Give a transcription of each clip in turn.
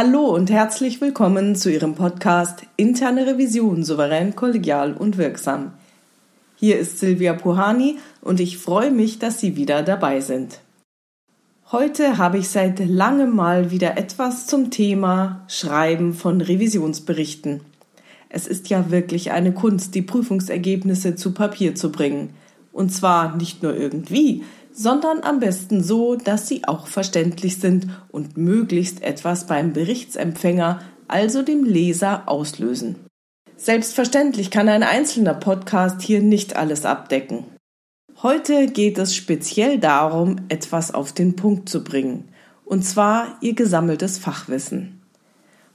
Hallo und herzlich willkommen zu Ihrem Podcast Interne Revision souverän, kollegial und wirksam. Hier ist Silvia Puhani und ich freue mich, dass Sie wieder dabei sind. Heute habe ich seit langem mal wieder etwas zum Thema Schreiben von Revisionsberichten. Es ist ja wirklich eine Kunst, die Prüfungsergebnisse zu Papier zu bringen. Und zwar nicht nur irgendwie, sondern am besten so, dass sie auch verständlich sind und möglichst etwas beim Berichtsempfänger, also dem Leser, auslösen. Selbstverständlich kann ein einzelner Podcast hier nicht alles abdecken. Heute geht es speziell darum, etwas auf den Punkt zu bringen, und zwar ihr gesammeltes Fachwissen.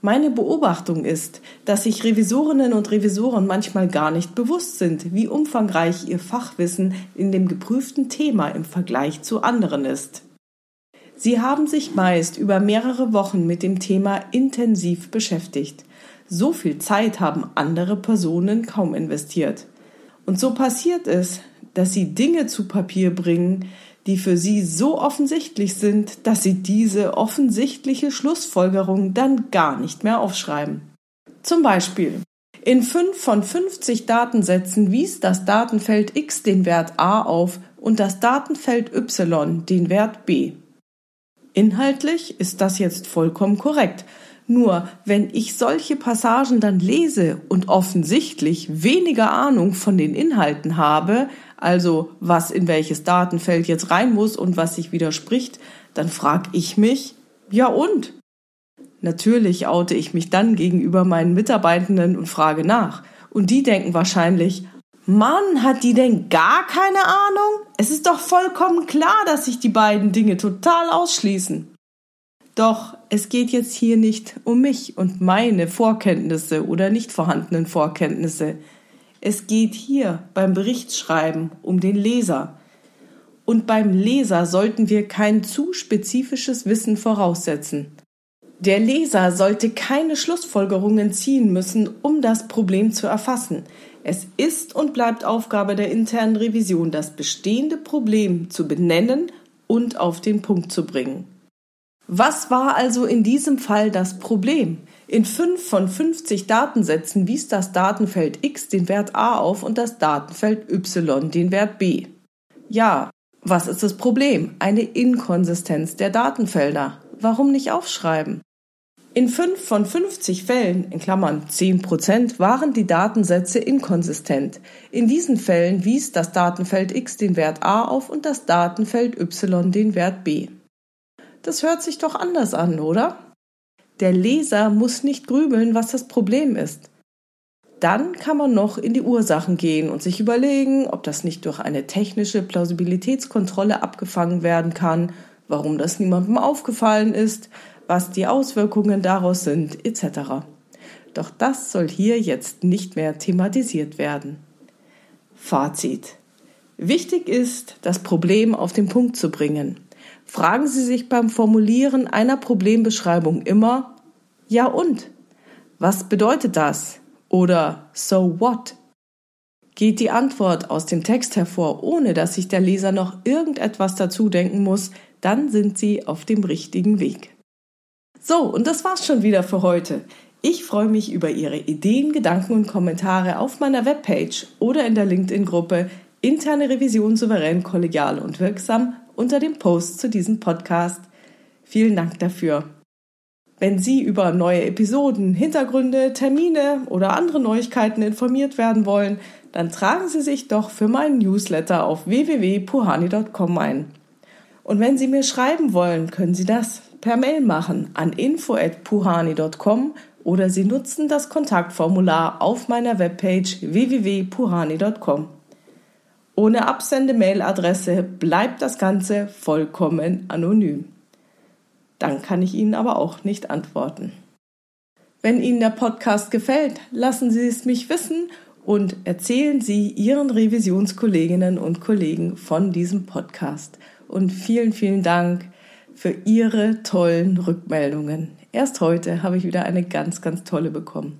Meine Beobachtung ist, dass sich Revisorinnen und Revisoren manchmal gar nicht bewusst sind, wie umfangreich ihr Fachwissen in dem geprüften Thema im Vergleich zu anderen ist. Sie haben sich meist über mehrere Wochen mit dem Thema intensiv beschäftigt. So viel Zeit haben andere Personen kaum investiert. Und so passiert es, dass sie Dinge zu Papier bringen, die für sie so offensichtlich sind, dass sie diese offensichtliche Schlussfolgerung dann gar nicht mehr aufschreiben. Zum Beispiel in 5 von 50 Datensätzen wies das Datenfeld x den Wert a auf und das Datenfeld y den Wert b. Inhaltlich ist das jetzt vollkommen korrekt. Nur wenn ich solche Passagen dann lese und offensichtlich weniger Ahnung von den Inhalten habe, also was in welches Datenfeld jetzt rein muss und was sich widerspricht, dann frage ich mich, ja und? Natürlich oute ich mich dann gegenüber meinen Mitarbeitenden und frage nach. Und die denken wahrscheinlich, Mann, hat die denn gar keine Ahnung? Es ist doch vollkommen klar, dass sich die beiden Dinge total ausschließen. Doch es geht jetzt hier nicht um mich und meine Vorkenntnisse oder nicht vorhandenen Vorkenntnisse. Es geht hier beim Berichtsschreiben um den Leser. Und beim Leser sollten wir kein zu spezifisches Wissen voraussetzen. Der Leser sollte keine Schlussfolgerungen ziehen müssen, um das Problem zu erfassen. Es ist und bleibt Aufgabe der internen Revision, das bestehende Problem zu benennen und auf den Punkt zu bringen. Was war also in diesem Fall das Problem? In 5 von 50 Datensätzen wies das Datenfeld x den Wert a auf und das Datenfeld y den Wert b. Ja, was ist das Problem? Eine Inkonsistenz der Datenfelder. Warum nicht aufschreiben? In 5 von 50 Fällen, in Klammern 10 Prozent, waren die Datensätze inkonsistent. In diesen Fällen wies das Datenfeld x den Wert a auf und das Datenfeld y den Wert b. Das hört sich doch anders an, oder? Der Leser muss nicht grübeln, was das Problem ist. Dann kann man noch in die Ursachen gehen und sich überlegen, ob das nicht durch eine technische Plausibilitätskontrolle abgefangen werden kann, warum das niemandem aufgefallen ist, was die Auswirkungen daraus sind, etc. Doch das soll hier jetzt nicht mehr thematisiert werden. Fazit. Wichtig ist, das Problem auf den Punkt zu bringen. Fragen Sie sich beim Formulieren einer Problembeschreibung immer, ja und? Was bedeutet das? Oder so what? Geht die Antwort aus dem Text hervor, ohne dass sich der Leser noch irgendetwas dazu denken muss, dann sind Sie auf dem richtigen Weg. So, und das war's schon wieder für heute. Ich freue mich über Ihre Ideen, Gedanken und Kommentare auf meiner Webpage oder in der LinkedIn-Gruppe Interne Revision souverän, kollegial und wirksam unter dem Post zu diesem Podcast. Vielen Dank dafür. Wenn Sie über neue Episoden, Hintergründe, Termine oder andere Neuigkeiten informiert werden wollen, dann tragen Sie sich doch für meinen Newsletter auf www.puhani.com ein. Und wenn Sie mir schreiben wollen, können Sie das per Mail machen an info@puhani.com oder Sie nutzen das Kontaktformular auf meiner Webpage www.puhani.com. Ohne Absende-Mail-Adresse bleibt das Ganze vollkommen anonym. Dann kann ich Ihnen aber auch nicht antworten. Wenn Ihnen der Podcast gefällt, lassen Sie es mich wissen und erzählen Sie Ihren Revisionskolleginnen und Kollegen von diesem Podcast. Und vielen, vielen Dank für Ihre tollen Rückmeldungen. Erst heute habe ich wieder eine ganz, ganz tolle bekommen.